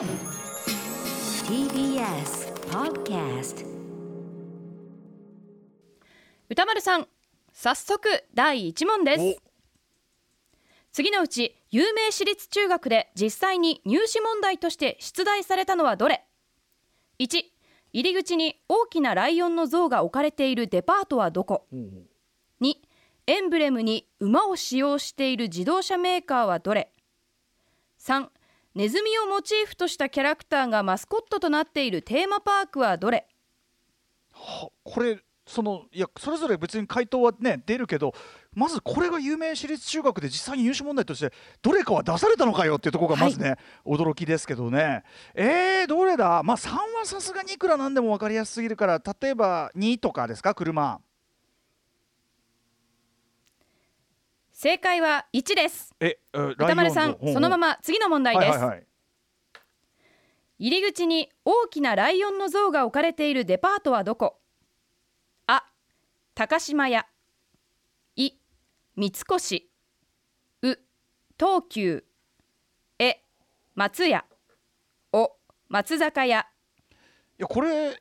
TBS Podcast 歌丸さん早速第1問です。次のうち有名私立中学で実際に入試問題として出題されたのはどれ？1入り口に大きなライオンの像が置かれているデパートはどこ？2エンブレムに馬を使用している自動車メーカーはどれ？3ネズミをモチーフとしたキャラクターがマスコットとなっているテーマパークはどれ？はこれそのいやそれぞれ別に回答はね出るけどまずこれが有名私立中学で実際に入試問題としてどれかは出されたのかよっていうところがまずね、驚きですけどね。えー、どれだ？まあ3はさすがにいくらなんでも分かりやすすぎるから例えば2とかですか？車正解は1です。え歌丸さんのそのまま次の問題です、はいはいはい。入り口に大きなライオンの像が置かれているデパートはどこ？あ高島屋。い三越。う東急。え松屋。お松坂屋。いやこれ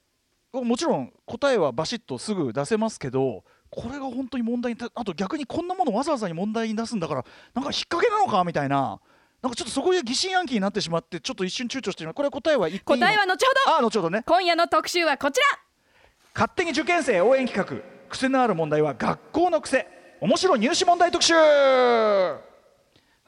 もちろん答えはバシッとすぐ出せますけどこれが本当に問題にたあと逆にこんなものわざわざに問題に出すんだからなんか引っ掛けなのかみたいな。なんかちょっとそこで疑心暗鬼になってしまってちょっと一瞬躊躇してるこれ答えは言っていいの答えは後ほどあ後ほどね。今夜の特集はこちら。勝手に受験生応援企画。癖のある問題は学校の癖。面白い入試問題特集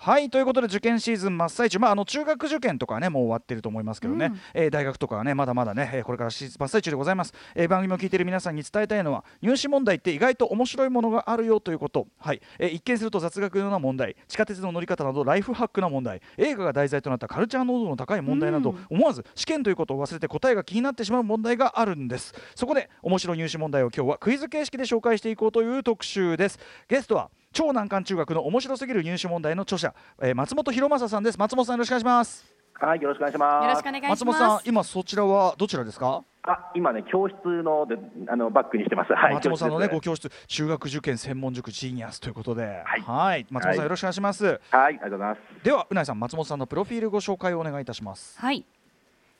はいということで受験シーズン真っ最中、まあ、あの中学受験とかはねもう終わってると思いますけどね、えー大学とかはねまだまだね、えーこれからシーズン真っ最中でございます、えー番組を聞いている皆さんに伝えたいのは入試問題って意外と面白いものがあるよということ、はい。えー一見すると雑学のような問題。地下鉄の乗り方などライフハックな問題。映画が題材となったカルチャー濃度の高い問題など、思わず試験ということを忘れて答えが気になってしまう問題があるんです。そこで面白い入試問題を今日はクイズ形式で紹介していこうという特集です。ゲストは超難関中学の面白すぎる入試問題の著者、えー松本博正さんです。松本さんよろしくお願いします。はい、よろしくお願いします。よろしくお願いします。松本さん今そちらはどちらですか？あ、今ね、教室ので、あのバックにしてます。はい、松本さんのね教室ご教室。中学受験専門塾ジーニアスということで。はい。松本さんよろしくお願いします、はい、ありがとうございます。ではうないさん松本さんのプロフィールご紹介をお願いいたします。はい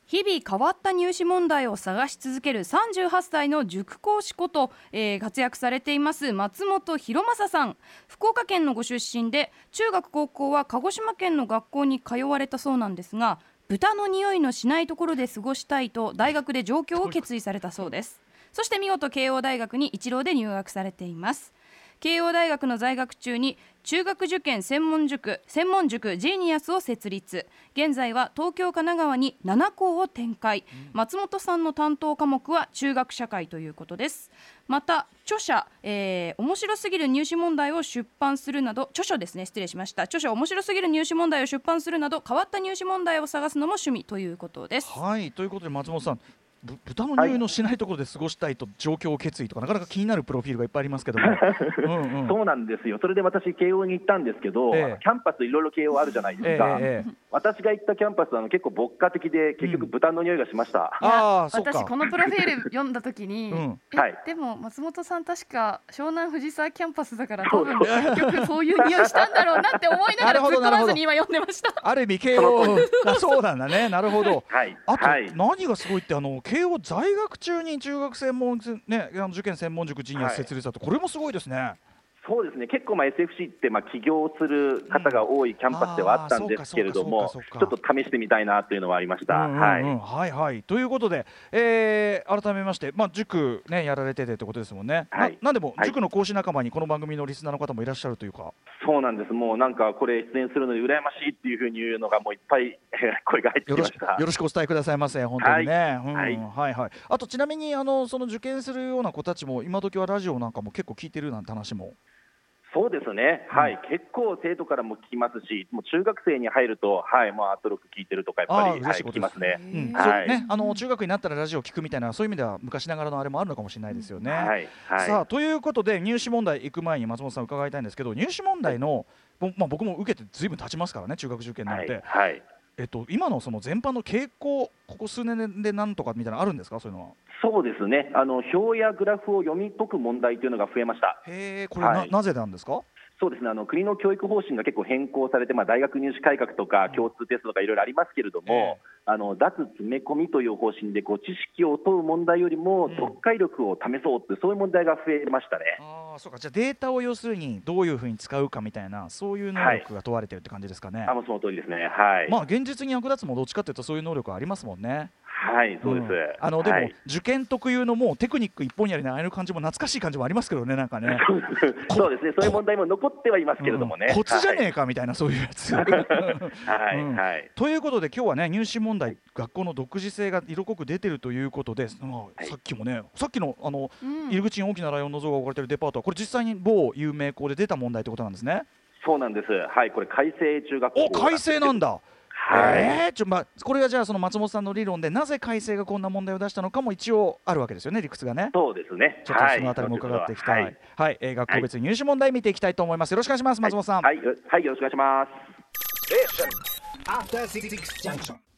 日々変わった入試問題を探し続ける38歳の塾講師こと、えー活躍されています松本博正さん。福岡県のご出身で中学高校は鹿児島県の学校に通われたそうなんですが豚の匂いのしないところで過ごしたいと大学で上京を決意されたそうです。そして見事慶応大学に一浪で入学されています。慶応大学の在学中に中学受験専門塾専門塾ジーニアスを設立。現在は東京神奈川に7校を展開、松本さんの担当科目は中学社会ということです。また著者、えー面白すぎる入試問題を出版するなど著書ですね。失礼しました。著書面白すぎる入試問題を出版するなど変わった入試問題を探すのも趣味ということです。はい。ということで松本さんぶ豚の匂いのしないところで過ごしたいと状況を決意とか、なかなか気になるプロフィールがいっぱいありますけども。うん、うん、そうなんですよ。それで私慶応に行ったんですけど、ええ。あのキャンパスいろいろ慶応あるじゃないですか。ええええ私が行ったキャンパスはあの結構牧歌的で結局豚の匂いがしました。ああそうか。私このプロフィール読んだ時に、うん。えはい。でも松本さん確か湘南藤沢キャンパスだからそう多分結局そういう匂いしたんだろうなって思いながら突っ込まずに今読んでました。ある意味慶応あそうなんだね。なるほど。はい。あと、はい。何がすごいってあの慶応在学中に中学専門ね受験専門塾ジーニアス設立だと、これもすごいですねそうですね。結構まあ SFC ってまあ起業する方が多いキャンパスではあったんですけれども、うかそうかそうかちょっと試してみたいなというのはありました。うんうんうんはい。はいはいということで、えー改めまして、まあ、塾、ね、やられててってことですもんね、はいななんでもはい塾の講師仲間にこの番組のリスナーの方もいらっしゃるというか、そうなんです。もうなんかこれ出演するのに羨ましいっていうふうに言うのがもういっぱいえー 声が入ってよろしきましたよ。ろしくお伝えくださいませ、本当にね。はいうんはいはいはいあとちなみにあのその受験するような子たちも今時はラジオなんかも結構聞いてるなんて話も。そうですね。はい。結構生徒からも聞きますし、もう中学生に入ると、はい、もうアートロック聞いてるとかやっぱり、はい、聞きますね。うんはいね、あの中学になったらラジオ聞くみたいなそういう意味では昔ながらのあれもあるのかもしれないですよね。はい。はい。さあということで入試問題行く前に松本さん伺いたいんですけど入試問題の、ぼまあ、僕も受けてずいぶん経ちますからね中学受験なんて、はい。はい。えっと、今のその全般の傾向ここ数年でなんとかみたいなのあるんですか？そういうのは。そうですね。あの表やグラフを読み解く問題というのが増えました。へえこれな,、はいなぜなんですか？そうですねあの国の教育方針が結構変更されて、まあ、大学入試改革とか共通テストとかいろいろありますけれども、あの脱詰め込みという方針でこう知識を問う問題よりもん読解力を試そうっていうそういう問題が増えましたね。ああそうかじゃあデータを要するにどういうふうに使うかみたいなそういう能力が問われてるって感じですかね。あもうその通りですね。はい。まあ現実に役立つもどっちかというとそういう能力はありますもんね。はい、そうです。んあのでも、はい受験特有のもうテクニック一本やりのああいう感じも懐かしい感じもありますけどねなんかね。そうですね。そういう問題も残ってはいますけれどもね。うんコツじゃねええかみたいなそういうやつ。はい、うんはい。ということで今日はね入試問題学校の独自性が色濃く出てるということで、まあはいさっきもねさっきのあの、うん入り口に大きなライオンの像が置かれてるデパートはこれ実際に某有名校で出た問題ってことなんですね。そうなんです。はい、これ改正中学校。お改正なん。だ。はい。えーちょまあ、これがじゃあその松本さんの理論でなぜ改正がこんな問題を出したのかも一応あるわけですよね理屈がね。そうですね。ちょっとそのあたりも伺っていきたい。ははいい、えー学校別入試問題見ていきたいと思います。よろしくお願いします、松本さん。はい、はい、はいよろしくお願いします。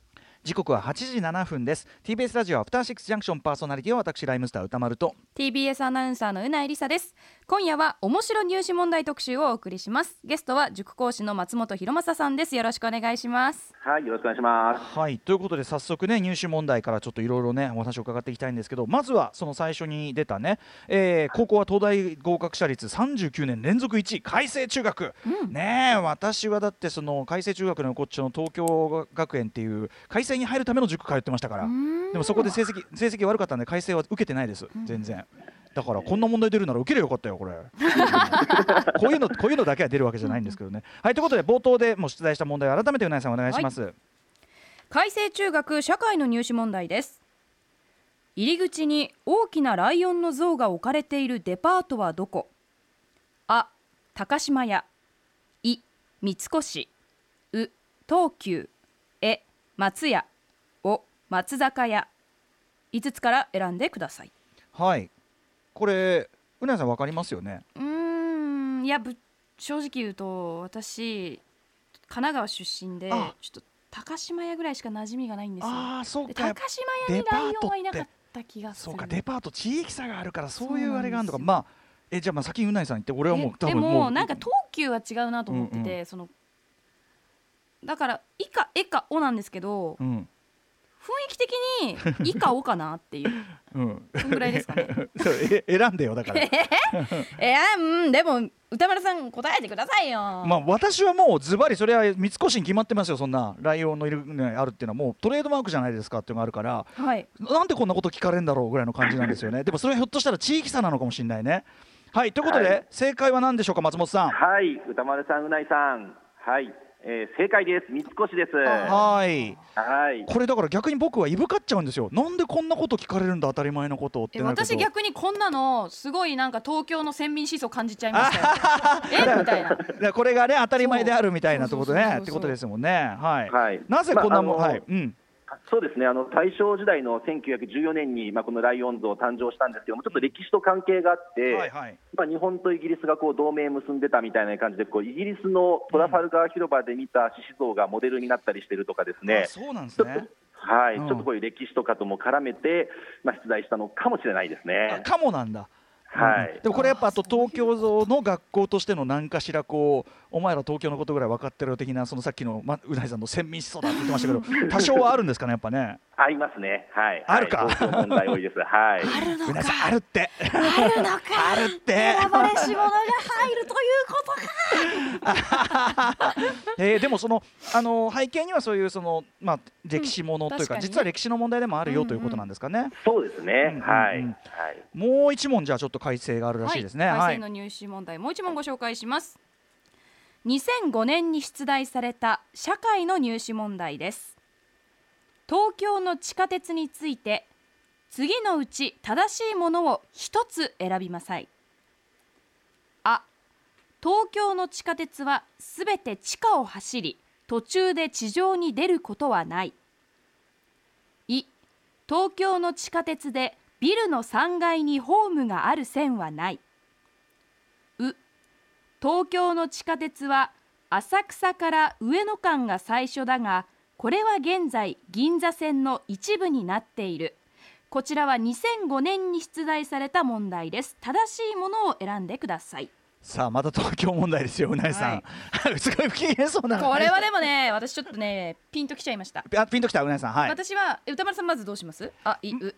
時刻は8時7分です。TBS ラジオアフターシックスジャンクションパーソナリティは私ライムスター歌丸と。TBS アナウンサーのうないりさです。今夜は面白入試問題特集をお送りします。ゲストは塾講師の松本博正さんです。よろしくお願いします。はい、よろしくお願いします。はいということで早速ね入試問題からちょっといろいろねお話を伺っていきたいんですけどまずはその最初に出たね、えー高校は東大合格者率39年連続1位開成中学、ねえ私はだってその開成中学のこっちの東京学園っていう開成に入るための塾通ってましたから。でもそこで成績成績悪かったんで開成は受けてないです。全然。だからこんな問題出るなら受ければよかったよこれ。こういうのこういうのだけは出るわけじゃないんですけどね。はいということで冒頭でもう出題した問題を改めてうなえさんお願いします、開成中学社会の入試問題です。入り口に大きなライオンの像が置かれているデパートはどこ？あ高島屋。い三越。う東急。え松屋お松坂屋5つから選んでください。はい。これうなえさんわかりますよね？うーん。いやぶ正直言うと私神奈川出身であ。ちょっと高島屋ぐらいしか馴染みがないんですよ。ああそうでか高島屋にライオンはいなかった気がする。そうかデパート地域差があるからそういうあれがあるのか。まあえじゃあまあ先にうなえさん言って俺はもう多分もうもなんか東急は違うなと思ってて、うん。そのだから「い」か「え」か「お」なんですけどうん。雰囲気的に「い」か「お」かなっていう。うん。そんぐらいですかね。そうえ選んでよだから。え ー、うんでも歌丸さん答えてくださいよ。まあ私はもうズバリそれは三越に決まってますよそんな。ライオンのいる、ね、あるっていうのは。もうトレードマークじゃないですかっていうのがあるから。はい。なんでこんなこと聞かれるんだろうぐらいの感じなんですよね。でもそれはひょっとしたら地域差なのかもしれないね。はいということで、はい。正解は何でしょうか松本さん。はい、歌丸さん、うないさん。はい、えー正解です。三越です。はい。はい。これだから逆に僕はいぶかっちゃうんですよ。なんでこんなこと聞かれるんだ当たり前のことって私逆にこんなのすごいなんか東京の先民思想感じちゃいましたよ。え？みたいな。これがね当たり前であるみたいなってことねってことですもんね。はい、はい。なぜこんなもん、まああのはい。うんそうですね。あの大正時代の1914年に、まあ、このライオン像誕生したんですけども、ちょっと歴史と関係があって、はいはい。まあ、日本とイギリスがこう同盟結んでたみたいな感じで、こうイギリスのトラファルガー広場で見た獅子像がモデルになったりしてるとかですね。あ、そうなんですね。ちょっとはい。うん。ちょっとこういう歴史とかとも絡めて、まあ、出題したのかもしれないですあね。かもなんだはい。でもこれやっぱあと東京像の学校としての何かしらこうお前ら東京のことぐらい分かってる的なそのさっきの、ま、うなぎさんの先民思想だって言ってましたけど多少はあるんですかねやっぱね。ありますね、はい、あるか？問題多いです。はい。あるのか？あるって。あるのか？あるって。選ばれし者が入るということか。えーでもそのあの背景にはそういうそのまあ歴史ものというか,、実は歴史の問題でもあるよということなんですかね、そうですね、うんうんうん。はい、はい。もう一問じゃあちょっと改正があるらしいですね。改正の入試問題、もう一問ご紹介します。2005年に出題された社会の入試問題です東京の地下鉄について次のうち正しいものを一つ選びなさい。あ東京の地下鉄はすべて地下を走り途中で地上に出ることはない。い東京の地下鉄でビルの3階にホームがある線はない。う東京の地下鉄は浅草から上野間が最初だがこれは現在銀座線の一部になっている。こちらは2005年に出題された問題です。正しいものを選んでください。さあまた東京問題ですようなえさん、すごい不機嫌そうな。これはでもね私ちょっとねピンときちゃいました、あピンときたうなえさん。はい。私はえ歌丸さんまずどうします？あいう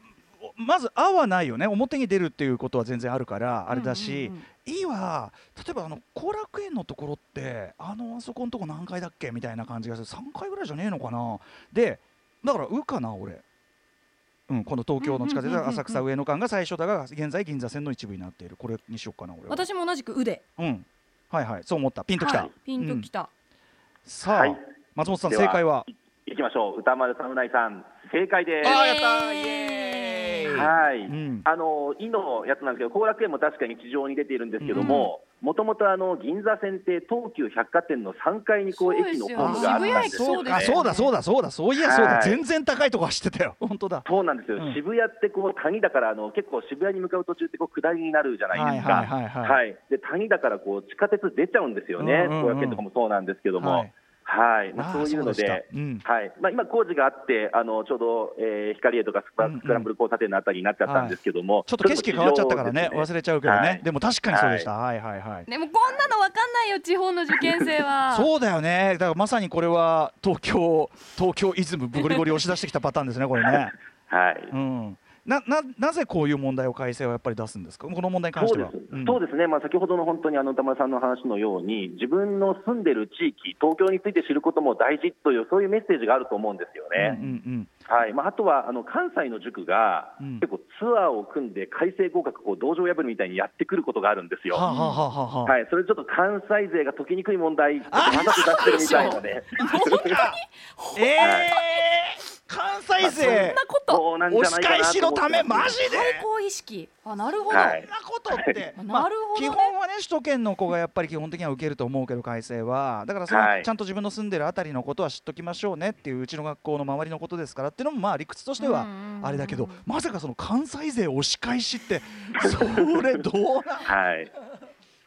まず「あ」はないよね。表に出るっていうことは全然あるからあれだしうんうんうん「い」は例えばあの後楽園のところってあのあそこのとこ何階だっけみたいな感じがする。3階ぐらいじゃねえのかな。でだから「う」かな俺。うん、この東京の地下鉄。うんうんうんうんうん。浅草上野間が最初だが現在銀座線の一部になっている。これにしようかな俺は。私も同じく腕うん。はいはい。そう思った。ピンときた、はい。ピンときた、さあ、はい。松本さんで正解は？行きましょう。歌丸さんうないさん正解です。あーやったー。イエーイはい、うん。あの井のやつなんですけど、後楽園も確かに地上に出ているんですけども、もともとあの銀座線って東急百貨店の3階にこう駅のホームがあったんです渋谷駅そうですよあそうだそうだそうだ。そういやそうだ、はい全然高いとこ走ってたよ。本当だ。そうなんですよ、うん。渋谷ってこう谷だからあの結構渋谷に向かう途中ってこう下りになるじゃないですか、はいはいはいはい。で谷だからこう地下鉄出ちゃうんですよね、後楽園とかもそうなんですけども、ははい。いまあ、そういうのででした。うん。はい。まあ、今、工事があってあのちょうど、えー、光栄とかスクランブル交差点のあたりになっちゃったんですけども、ちょっと景色変わっちゃったからねそれも地上です忘れちゃうけどね、はい。でも確かにそうでした、はい、はいはいでもこんなのわかんないよ地方の受験生は。そうだよね。だからまさにこれは東京東京イズムゴリゴリ押し出してきたパターンですねこれね。はい。うんなななぜこういう問題を改正はやっぱり出すんですか？この問題に関しては。そうです,、ん。そうですね、まあ、先ほどの本当にあの歌丸さんの話のように、自分の住んでる地域、東京について知ることも大事という、そういうメッセージがあると思うんですようんね。うんはい。まあ、あとはあの関西の塾が、うん。結構ツアーを組んで、改正合格、こう道場破りみたいにやってくることがあるんですよ。はあ、はあはあはあ。はあはい、それちょっと関西勢が解きにくい問題、わざと出してるみたいなね、ええ関西勢。そんなことそうなんじゃ押し返しのためマジで。対抗意識。あなるほど、はい。そんなことって、な まあるほどね。基本はね首都圏の子がやっぱり基本的には受けると思うけど改正は。だからその、はい。ちゃんと自分の住んでるあたりのことは知っときましょうねっていううちの学校の周りのことですからっていうのもまあ理屈としてはあれだけどまさかその関西勢押し返しって それどうなんはい、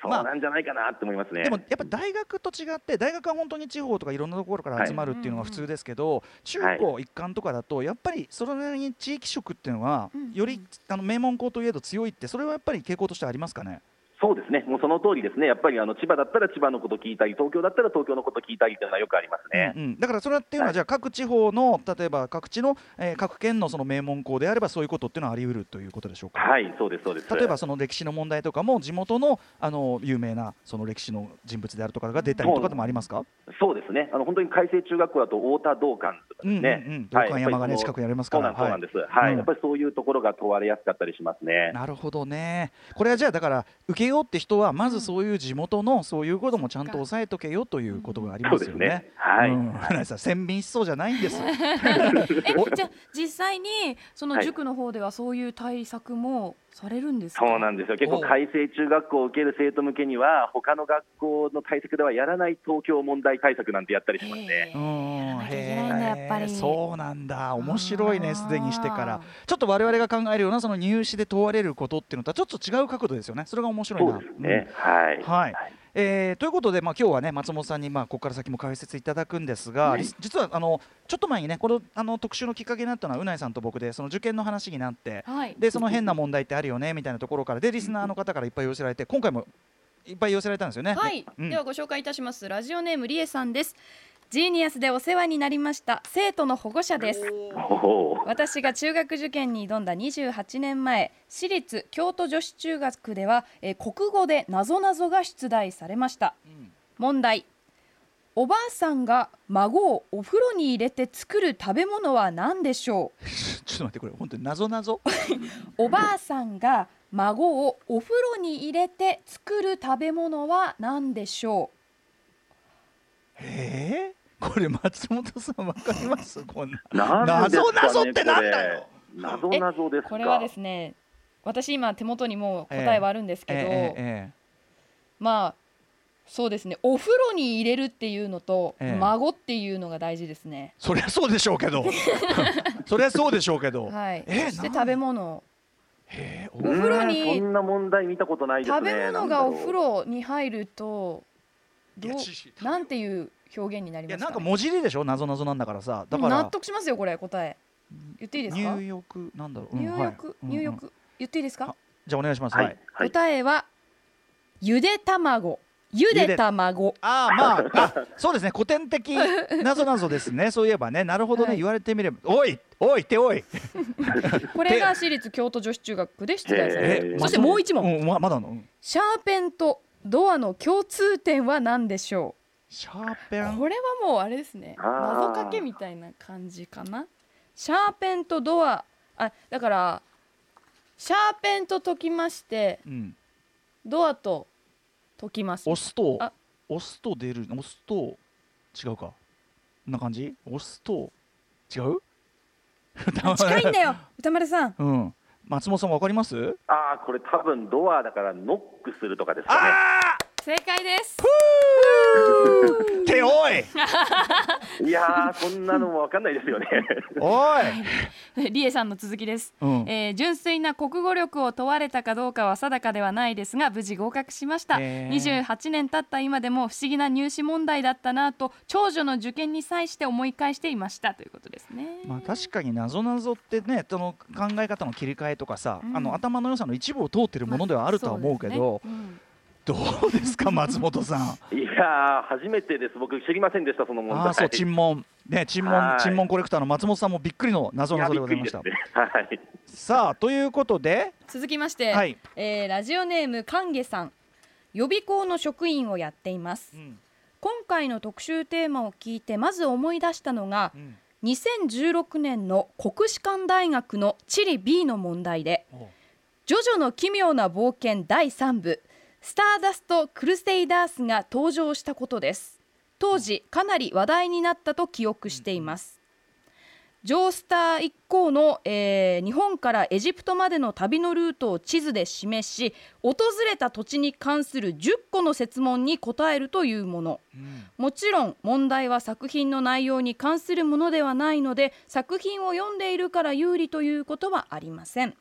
そうまあなんじゃないかなって思いますね。でもやっぱ大学と違って大学は本当に地方とかいろんなところから集まるっていうのが普通ですけど、中高一貫とかだとやっぱりそれなりに地域色っていうのはよりあの名門校といえど強いってそれはやっぱり傾向としてありますかね？そうですね、もうその通りですね、やっぱりあの千葉だったら千葉のこと聞いたり、東京だったら東京のこと聞いたりというのはよくありますね。うんうん。だからそれっていうのははい。じゃあ各地方の例えば各地の、えー各県のその名門校であればそういうことっていうのはあり得るということでしょうか？はい、そうです、そうです。例えばその歴史の問題とかも地元のあの有名なその歴史の人物であるとかが出たりとかでもありますか？そうですね、あの本当に海星中学校だと太田道館とかですね、うんうんうん。はい。道館山がね近くにありますから。そうなんです、そうなんです、はい。うん。やっぱりそういうところが問われやすかったりしますね。なるほどね。これはじゃあだから受けようって人はまずそういう地元のそういうこともちゃんと押さえとけよということがありますよねね。はいうん、花井さん先民思想じゃないんです。えじゃあ実際にその塾の方ではそういう対策もされるんですか、そうなんですよ、結構、海星中学校を受ける生徒向けには、他の学校の対策ではやらない東京問題対策なんてやったりしますね。そうなんだ。面白いねすでにしてから。ちょっと我々が考えるようなその入試で問われることっていうのとはちょっと違う角度ですよね。それが面白いそなうですね、はい。うん。はいえーということで、まあ、今日はね松本さんに、まあ、ここから先も解説いただくんですが、はい。り実はあのちょっと前にねこのあの特集のきっかけになったのはうないさんと僕でその受験の話になってはい。でその変な問題ってあるよねみたいなところからでリスナーの方からいっぱい寄せられて今回もいっぱい寄せられたんですよね。はい、うん。ではご紹介いたします。ラジオネームりえさんですジーニアスでお世話になりました生徒の保護者です。私が中学受験に挑んだ28年前私立京都女子中学では、えー国語でなぞなぞが出題されました。うん。問題。おばあさんが孫をお風呂に入れて作る食べ物は何でしょちょっと待ってこれ本当に謎謎うおばあさんが孫をお風呂に入れて作る食べ物は何でしょえー、これ松本さんわかります？こんな。謎々ってなんだよ。謎謎ですこれはですね私今手元にもう答えはあるんですけど、えええまあそうですねお風呂に入れるっていうのと、ええ。孫っていうのが大事ですね。そりゃそうでしょうけど。そりゃそうでしょうけど、はい、そして食べ物。おお風呂にそんな問題見たことないですね。食べ物がお風呂に入るとどうなんていう表現になりいやますか、ね、なんか文字りでしょ？謎謎なんだからさだから。納得しますよこれ答え。言っていいですか？入浴？なんだろう、うん入浴、はいうんうん。入浴、言っていいですか？じゃあお願いします。はい、はい。はい、答えはゆで卵。ゆで卵。ああまああそうですね。古典的なぞなぞですね。そういえばね。なるほどね、はい。言われてみれば。おいおいっておい。これが私立京都女子中学で出題されそしてもう一問、んままだの？シャーペンとドアの共通点は何でしょシャーペン。うこれはもうあれですね。謎かけみたいな感じかな。シャーペンとドア。あだからシャーペンと解きましてうん。ドアと解きます。押すとあ。押すと出る。押すと違うか。こんな感じ？押すと違う？近いんだよ。歌丸さん。うん松本さんわかります？ああ、これ多分ドアだからノックするとかですかね。あ正解です。ーっておい。いやー、そんなのもわかんないですよね。おい、リエさんの続きです、うん。えー純粋な国語力を問われたかどうかは定かではないですが無事合格しました、へー。28年経った今でも不思議な入試問題だったなと長女の受験に際して思い返していましたということですね、まあ、確かになぞなぞってねその考え方の切り替えとかさ、うん。あの頭の良さの一部を通ってるものではあるとは思うけど、そうですねどうですか松本さん？いやー、初めてです。僕知りませんでした、その問題。ああそう沈問。ね沈問はい。沈問コレクターの松本さんもびっくりの謎いやなぞでございました。ね。はい。さあということでうん続きまして、はい。えーラジオネームかげさん。予備校の職員をやっています。今回の特集テーマを聞いてまず思い出したのがうん。2016年の国士舘大学の地理 B の問題でおう「ジョジョの奇妙な冒険第3部スターダスト・クルセイダース」が登場したことです。当時かなり話題になったと記憶しています。ジョースター一行の、えー日本からエジプトまでの旅のルートを地図で示し訪れた土地に関する10個の設問に答えるというもの。うん。もちろん問題は作品の内容に関するものではないので作品を読んでいるから有利ということはありません。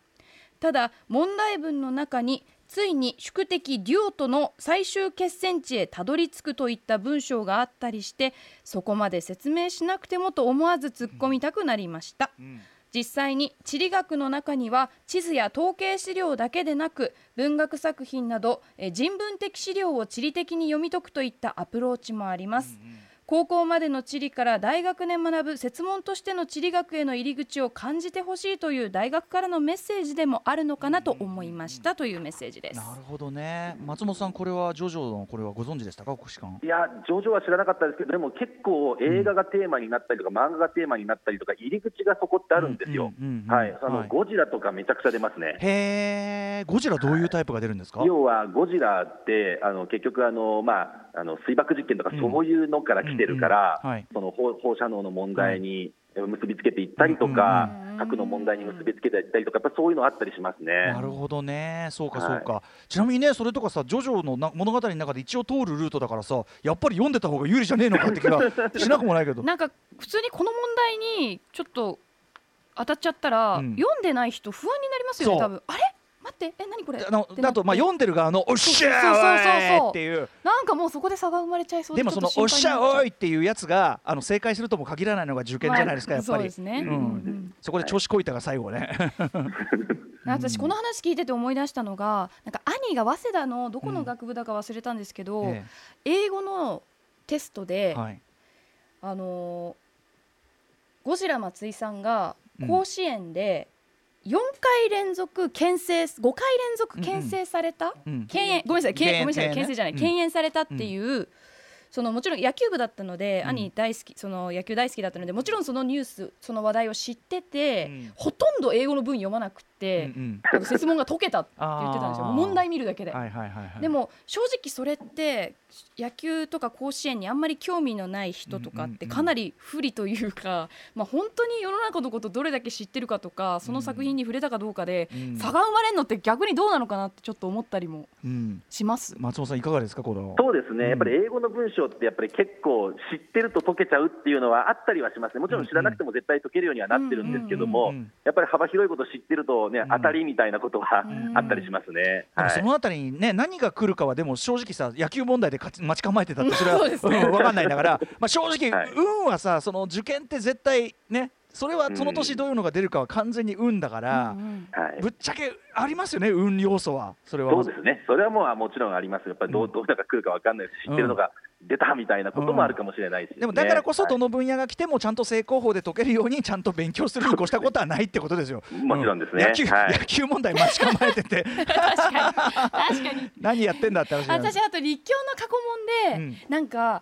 ただ問題文の中についに宿敵デュオとの最終決戦地へたどり着くといった文章があったりしてそこまで説明しなくてもと思わず突っ込みたくなりました。うん。実際に地理学の中には地図や統計資料だけでなく文学作品などえー人文的資料を地理的に読み解くといったアプローチもあります、高校までの地理から大学で学ぶ設問としての地理学への入り口を感じてほしいという大学からのメッセージでもあるのかなと思いましたというメッセージですなるほどね松本さんこれはジョジョのこれはご存知でしたか？国士舘いや、ジョジョは知らなかったですけど、でも結構映画がテーマになったりとか、漫画がテーマになったりとか、入り口がそこってあるんですよ。うんうんうんはい、あの、はいゴジラとかめちゃくちゃ出ますね。へえゴジラどういうタイプが出るんですか要はゴジラってあの結局あの、まあ、あの水爆実験とかうん。そういうのから来てるから、うんうんはい。その放放射能の問題に結びつけていったりとかうんうんうん、核の問題に結びつけていったりとか、やっぱそういうのあったりしますね。なるほどね。そうかはい。そうか、ちなみにねそれとかさジョジョのな物語の中で一応通るルートだからさやっぱり読んでた方が有利じゃねえのかって気が しなくもないけど。なんか普通にこの問題にちょっと当たっちゃったら、うん。読んでない人不安になりますよね多分。あれ？待ってえ何これ？あのだとまあ読んでる側の「おっしゃーおい!」っていう。なんかもうそこで差が生まれちゃいそう。でもその「ちょっとおっしゃおい!」っていうやつがあの正解するとも限らないのが受験じゃないですか、やっぱそうりそこで調子こいたが最後ね。私この話聞いてて思い出したのがなんか兄が早稲田のどこの学部だか忘れたんですけど、え英語のテストで、えはい。あのーゴジラ松井さんがうん。甲子園で4回連続牽制5回連続牽制された、うん。敬遠ごめんなさい。ごめんなさい。ね牽制じゃない、うん。されたっていう、そのもちろん野球部だったので、うん。兄大好きその野球大好きだったのでもちろんそのニュースその話題を知ってて、うん。ほとんど英語の文読まなくて、うんうん。あの説問が解けたって言ってたんですよ。問題見るだけで。はいはいはいはい。でも正直それって野球とか甲子園にあんまり興味のない人とかってうんうんうん。かなり不利というか、まあ、本当に世の中のことどれだけ知ってるかとかその作品に触れたかどうかでうん。差が生まれるのって逆にどうなのかなってちょっと思ったりもうん。します。松本さんいかがですかこの？そうですね、うんやっぱり英語の文章って、やっぱり結構知ってると解けちゃうっていうのはあったりはしますね、もちろん知らなくても絶対解けるようにはなってるんですけどうんもやっぱり幅広いこと知ってるとね、ん。当たりみたいなことはうんあったりしますね。はい。そのあたりにね何が来るかはでも正直さ野球問題で待ち構えてたってそれは分かんないんだから、まあ、正直、はい。運はさその受験って絶対ねそれはその年どういうのが出るかは完全に運だから、うんうん。はい。ぶっちゃけありますよね運要素は。それは。そうですね、それはもうもちろんあります、やっぱりどう,、どういうのが来るか分かんないですし、知ってるのが出たみたいなこともあるかもしれないし、でもだからこそね。どの分野が来てもちゃんと正攻法で解けるようにちゃんと勉強するに越したことはないってことですよ。もちろんですね。野球はい。野球問題待ち構えてて。確かに。確かに。何やってんだって話私あと立教の過去問で、うん。なんか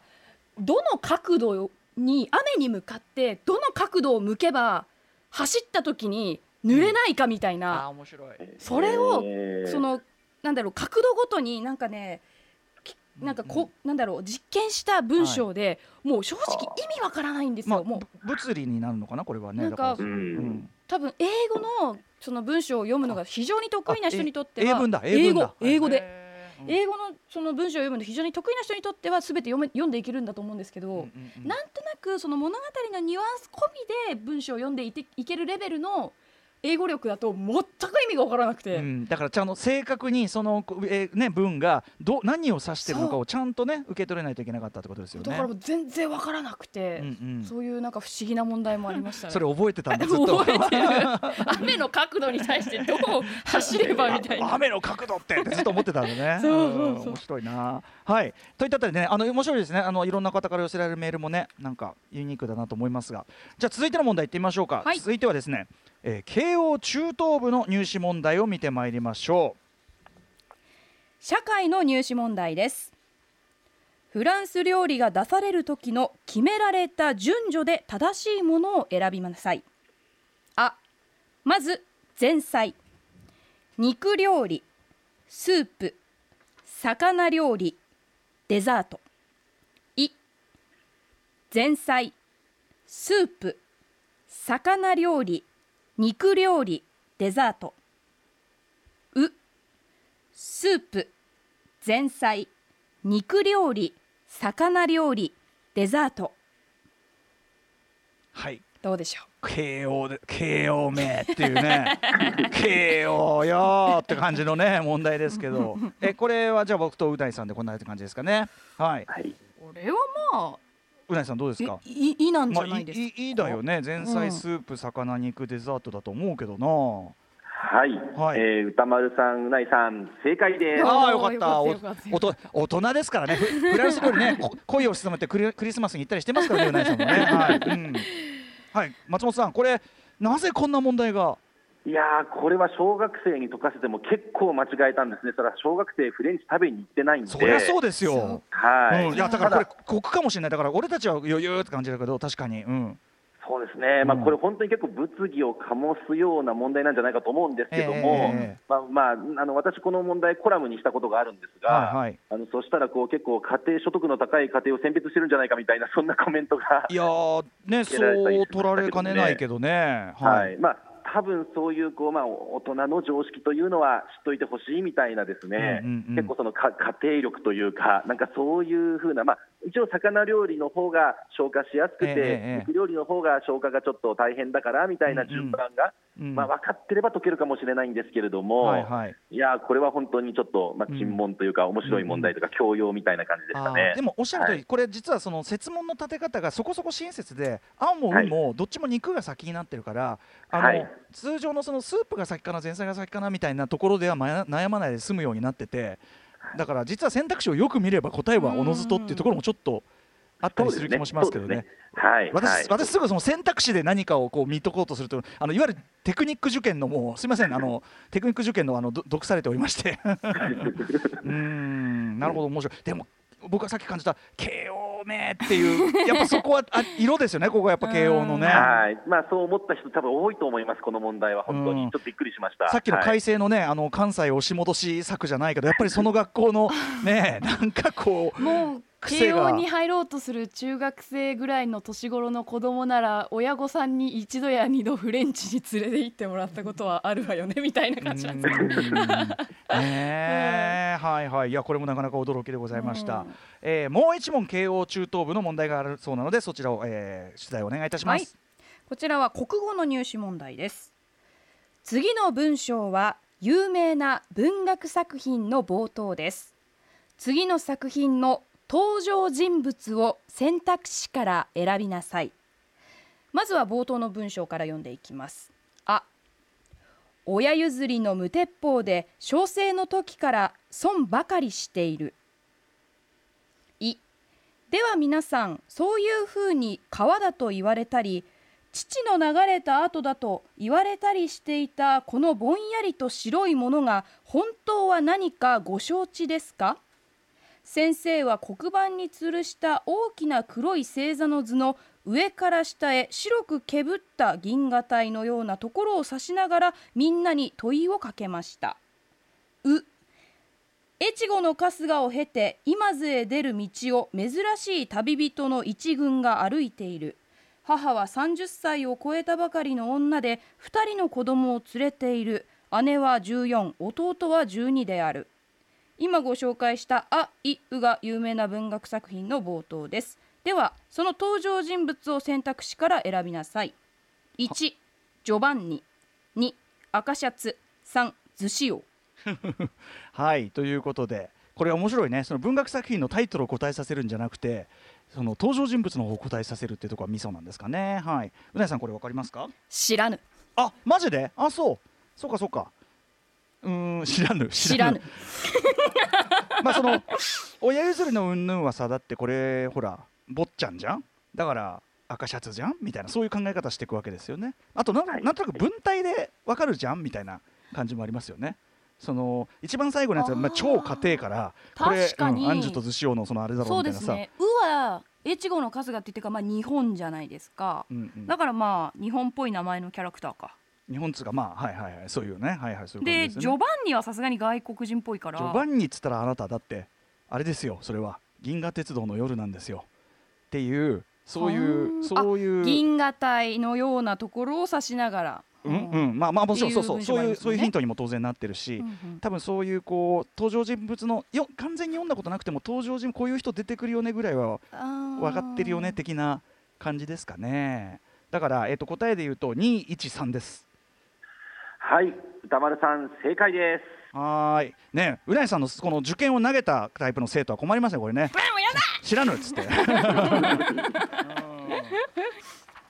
どの角度に雨に向かってどの角度を向けば走った時に濡れないかみたいな、面白い。それをえー。そのなんだろう角度ごとになんかねきなんかこ、なんだろう実験した文章で、もう正直意味わからないんですよ、まあもう。ぶ物理になるのかなこれはね。なんかうん。うん。多分英語のその文章を読むのが非常に得意な人にとってはあえ英文だ英文だ。英語英語で。英語のその文章を読むの非常に得意な人にとっては全て読め読んでいけるんだと思うんですけど、うんうんうん。なんとなくその物語のニュアンス込みで文章を読んでいていけるレベルの英語力だと全く意味が分からなくて、うん、だからちゃんと正確にその、えーね、文がど何を指してるのかをちゃんとね受け取れないといけなかったってことですよね。だから全然分からなくて、うんうんそういうなんか不思議な問題もありましたね。それ覚えてたんだずっと。覚えてる雨の角度に対してどう走ればみたいな。雨の角度ってずっと思ってたんだね。そうそうそうん面白いな。はい。といったあたりでね、あの面白いですね。あのいろんな方から寄せられるメールもね、なんかユニークだなと思いますが、じゃあ続いての問題いってみましょうか。はい続いてはですね、えー慶応中等部の入試問題を見てまいりましょう。社会の入試問題です。フランス料理が出される時の決められた順序で正しいものを選びなさい。あまず前菜。肉料理。スープ。魚料理。デザート。い。前菜。スープ。魚料理。肉料理デザート。うスープ。前菜。肉料理。魚料理。デザート。う。はい。どうでしょ慶応で慶応めっていうね。慶応よーって感じのね問題ですけど。えこれはじゃあ僕とう大さんでこんな感じですかね。はい。はい、うこれはまう大さんどうですあか？いいいなんじまあゃないですか、いいいいだよね。前うん。菜スープ魚肉デザートだと思うけどな。はい。はい。えー歌丸さん、うないさん、正解です。やああよかった。およかった。よおと大人ですからね。フフランス料理ね こ恋を潜めてクリクリスマスに行ったりしてますからねうないさんもね。はい、うん。はい、松本さんこれなぜこんな問題がいやー、これは小学生に解かせても結構間違えたんですね、それは小学生、フレンチ食べに行ってないんで、そりゃそうですよ。はい、うん、いやだからこれただ酷かもしれない。だから俺たちは余裕って感じだけど確かに。うん。そうですね、まあ、うんこれ、本当に結構、物議を醸すような問題なんじゃないかと思うんですけども、ええまあまあ、あの私、この問題、コラムにしたことがあるんですが、はい。はいあのそしたらこう結構、家庭所得の高い家庭を選別してるんじゃないかみたいな、そんなコメントが。いやーねそう取られかねないけどね。はい。まあ多分そういうこう、まあ、大人の常識というのは知っといてほしいみたいなですね、うんうんうん。結構そのか家庭力というか、なんかそういうふうな、まあ、一応、魚料理の方が消化しやすくて、ええええ。肉料理の方が消化がちょっと大変だからみたいな順番が、うん。まあ、分かってれば解けるかもしれないんですけれども、はいはい。いやー、これは本当にちょっと、まあ、珍問というか、面白い問題とか、教養みたいな感じでしたあねー。でもおっしゃる通り、はい。これ実はその設問の立て方がそこそこ親切で青も運もどっちも肉が先になってるから、あのはい。通常のそのスープが先かな前菜が先かなみたいなところでは悩まないで済むようになっててだから実は選択肢をよく見れば答えはおのずとっていうところもちょっとあったりする気もしますけどね。はい、私,、はい。私すぐその選択肢で何かをこう見とこうとするとあのいわゆるテクニック受験のもうすみませんあのテクニック受験のあのど読されておりまして。うーんなるほど面白い。でも僕がさっき感じた慶応めっていうやっぱそこはあ色ですよねここはやっぱ慶応のね。はい。まあ、そう思った人、多分多いと思います、この問題は、本当うん。に、ちょっとびっくりしました。さっきのはい。改正のね、あの関西押し戻し策じゃないけどやっぱりその学校のね なんかこうもう慶応に入ろうとする中学生ぐらいの年頃の子供なら親御さんに一度や二度フレンチに連れて行ってもらったことはあるわよねみたいな感じなんですねえはいはい。いやこれもなかなか驚きでございました、うんえーもう一問慶応中等部の問題があるそうなのでそちらを、えー、取材お願いいたします、はい。こちらは国語の入試問題です。次の文章は有名な文学作品の冒頭です。次の作品の登場人物を選択肢から選びなさい。まずは冒頭の文章から読んでいきます。あ親譲りの無鉄砲で小生の時から損ばかりしている。いでは皆さんそういうふうに川だと言われたり父の流れた後だと言われたりしていたこのぼんやりと白いものが本当は何かご承知ですか？先生は黒板に吊るした大きな黒い星座の図の上から下へ白くけぶった銀河帯のようなところを指しながらみんなに問いをかけました。う。越後の春日を経て今津へ出る道を珍しい旅人の一軍が歩いている。母は30歳を超えたばかりの女で2人の子供を連れている。姉は14弟は12である。今ご紹介した「あいう」が有名な文学作品の冒頭です。ではその登場人物を選択肢から選びなさい。1ジョバンニ。2赤シャツ。3ズシオはいということでこれ面白いね。その文学作品のタイトルを答えさせるんじゃなくてその登場人物の方を答えさせるってところがミソなんですかね。はい。うなえさんこれわかりますか？知らぬ。あマジで？あそう。そうかそうかうーん知らぬ。知らぬ。まあその親譲りの云々はさだってこれほら坊ちゃんじゃん？だから赤シャツじゃん？みたいなそういう考え方していくわけですよね。あとなん,、はい。なんとなく文体でわかるじゃん？みたいな感じもありますよね。その一番最後のやつはまあ、超家庭からこれ確かに。うん、アンジュとズシオのそのあれだろそううみたいなさ。ですね「う」は越後の春日って言ってか、まあ、日本じゃないですか、うんうん。だからまあ日本っぽい名前のキャラクターか日本っつうかまあはいはいはいそういうねはいはいそういうでね。ジョバンニはさすがに外国人っぽいから。ジョバンニっつったらあなただってあれですよそれは。銀河鉄道の夜なんですよ。っていうそういうはあそういう銀河帯のようなところを指しながら、うんうん。まあまあもちろんそうそうそう。いうそういうヒントにも当然なってるし、多分そういうこう登場人物のよ完全に読んだことなくても登場人物こういう人出てくるよねぐらいは分かってるよね的な感じですかね。だから、えっと答えで言うと213ですはい、歌丸さん正解です。はーい。ねうなえさんのこの受験を投げたタイプの生徒は困りますねこれね。知らぬっつって。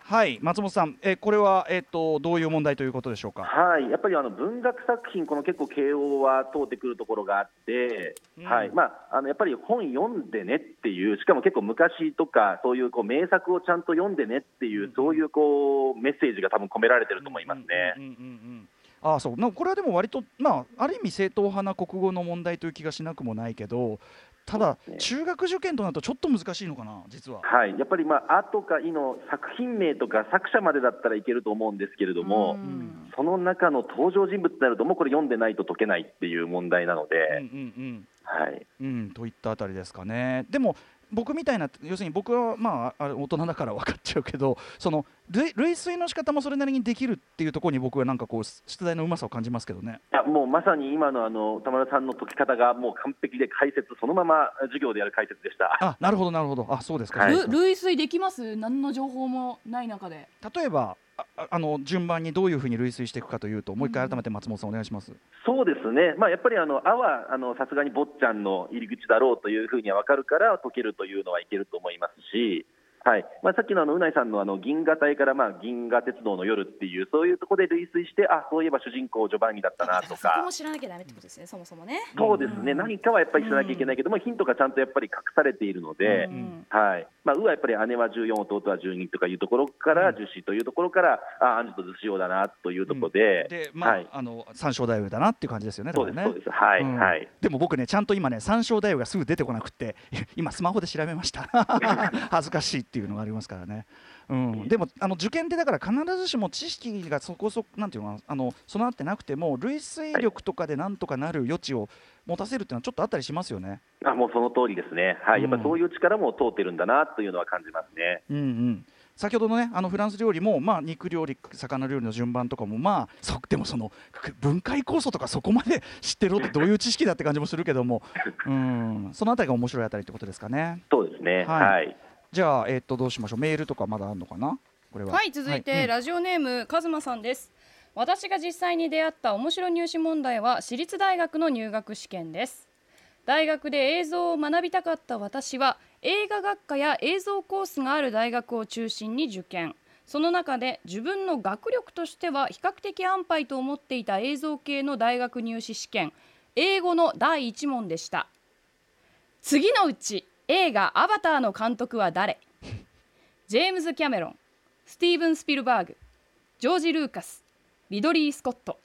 はい松本さん、えこれは、えっとどういう問題ということでしょうか？はい、やっぱりあの文学作品、この結構、慶応は通ってくるところがあって、うん。はいまあ、あのやっぱり本読んでねっていう、しかも結構昔とか、そういうこう名作をちゃんと読んでねっていう、そういうこうメッセージが多分込められてると思いますね。うんうんうんうんああそう。なこれはでも割とまあある意味正統派な国語の問題という気がしなくもないけどただ、中学受験となるとちょっと難しいのかな実は。はい、やっぱり、まあ、あとかいの作品名とか作者までだったらいけると思うんですけれども、うん。その中の登場人物になると、もうこれ読んでないと解けないっていう問題なのうんで、うん。はい、うんうん、といったあたりですかね。でも僕みたいな要するに僕はまああれ大人だから分かっちゃうけど その類類推の仕方もそれなりにできるっていうところに僕はなんかこう出題のうまさを感じますけどね。いやもうまさに今のあの田村さんの解き方がもう完璧で解説、そのまま授業でやる解説でした。あなるほどなるほどあそうですか。はい類推できます？何の情報もない中で例えばあの順番にどういうふうに類推していくかというともう一回改めて松本さんお願いします。そうですね、まあ、やっぱりあの「あ」はあのさすがに坊ちゃんの入り口だろうというふうには分かるから解けるというのはいけると思いますし、はい。まあ、さっきのあのうないさんのあの銀河帯からまあ銀河鉄道の夜っていうそういうところで類推してあそういえば主人公ジョバンニだったなとそこかも知らなきゃダメってことですねそもそもね。そうですね。何かはやっぱり知らなきゃいけないけどもヒントがちゃんとやっぱり隠されているので。うんはい。まあ、うはやっぱり姉は14、弟は12とかいうところから、樹脂というところから、あアンジュとズシオだなというところで、でまあ、はい。あの三章大夫だなっていう感じですよね。そうです、ねそうです、はい、うん。はい。でも僕ねちゃんと今ね三章大夫がすぐ出てこなくって今スマホで調べました。恥ずかしいっていうのがありますからね、うん、でもあの受験ってだから必ずしも知識がそこそこなんていうのあの備わってなくても類推力とかでなんとかなる余地を持たせるっていうのはちょっとあったりしますよね。あもうその通りですね、はい、やっぱりそういう力も通ってるんだなというのは感じますね。うんうん。先ほどのねあのフランス料理も、まあ、肉料理魚料理の順番とかもまあそでもそのく分解酵素とかそこまで知ってろってどういう知識だって感じもするけども。うん。そのあたりが面白いあたりってことですかね。そうですね、はい。はい、じゃあ、えっとどうしましょう。メールとかまだあるのかな？これは。はい続いて、うん。ラジオネームカズマさんです。私が実際に出会った面白入試問題は私立大学の入学試験です。大学で映像を学びたかった私は映画学科や映像コースがある大学を中心に受験。その中で自分の学力としては比較的安牌と思っていた映像系の大学入試試験。英語の第1問でした。次のうち映画「アバター」の監督は誰？ジェームズ・キャメロンスティーブン・スピルバーグジョージ・ルーカスリドリー・スコット。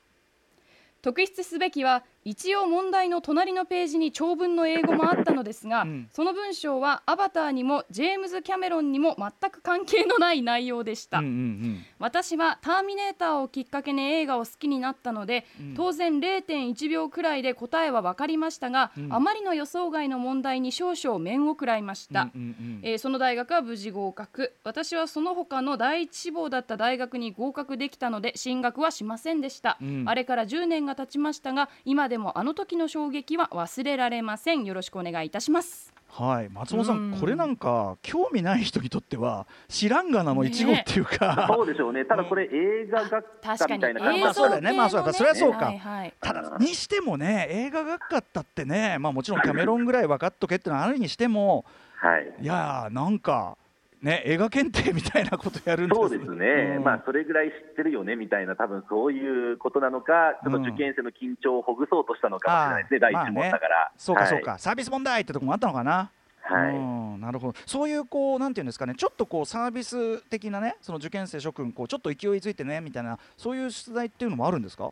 特筆すべきは一応問題の隣のページに長文の英語もあったのですが、うん。その文章はアバターにもジェームズ・キャメロンにも全く関係のない内容でした、うんうん私は「ターミネーター」をきっかけに映画を好きになったので、当然0.1秒くらいで答えは分かりましたが、うん。あまりの予想外の問題に少々面を食らいました、うんうんうん。えーその大学は無事合格。私はその他の第一志望だった大学に合格できたので進学はしませんでした、うん。あれから10年が経ちましたが今でもあの時の衝撃は忘れられません。よろしくお願いいたします。はい、松本さん、うん。これなんか興味ない人にとっては知らんがなの一語っていうか、そうでしょうね、ただこれ、映画学科確かにみたいな感じ。まあそうだよね。まあそうだ。系のそりゃそうか。ただにしてもね映画学科ったってねまあもちろんキャメロンぐらい分かっとけってのはあるにしてもはい、いやーなんかね映画検定みたいなことやるんですそうですね、うん。まあ、それぐらい知ってるよねみたいな、多分そういうことなのか、ちょっと受験生の緊張をほぐそうとしたのかもしれないですね、第一問だから。そうかそうか、はい。サービス問題ってとこもあったのかな？はい。うんなるほど。そういうこうなんていうんですかね。ちょっとこうサービス的なねその受験生諸君こうちょっと勢いづいてねみたいなそういう出題っていうのもあるんですか？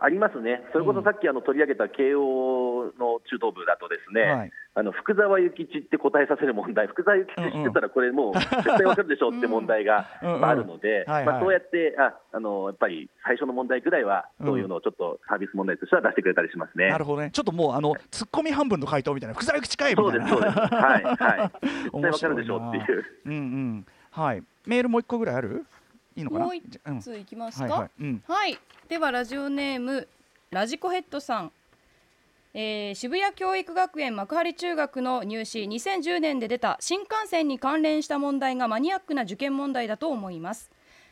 ありますね、それこそさっきあの取り上げた慶応の中等部だと、ですね、はい。あの福沢諭吉って答えさせる問題、福沢諭吉知ってたら、これもう 絶対わかるでしょうって問題がああるので、はいはい。まあそうやってああのやっぱり最初の問題ぐらいは、そういうのをちょっとサービス問題としては出してくれたりしますね。なるほどね。ちょっともうあのツッコミ半分の回答みたいな福沢諭吉かいみたいな。そうです、そうです、はい、はい、絶対わかるでしょうっていう。うんうん。はい。メールもう一個ぐらいある？いいのかな？もう一ついきますはいか、はい。うん。はい、ではラジオネームラジコヘッドさん、えー渋谷教育学園幕張中学の入試2010年で出た新幹線に関連した問題がマニアックな受験問題だと思います。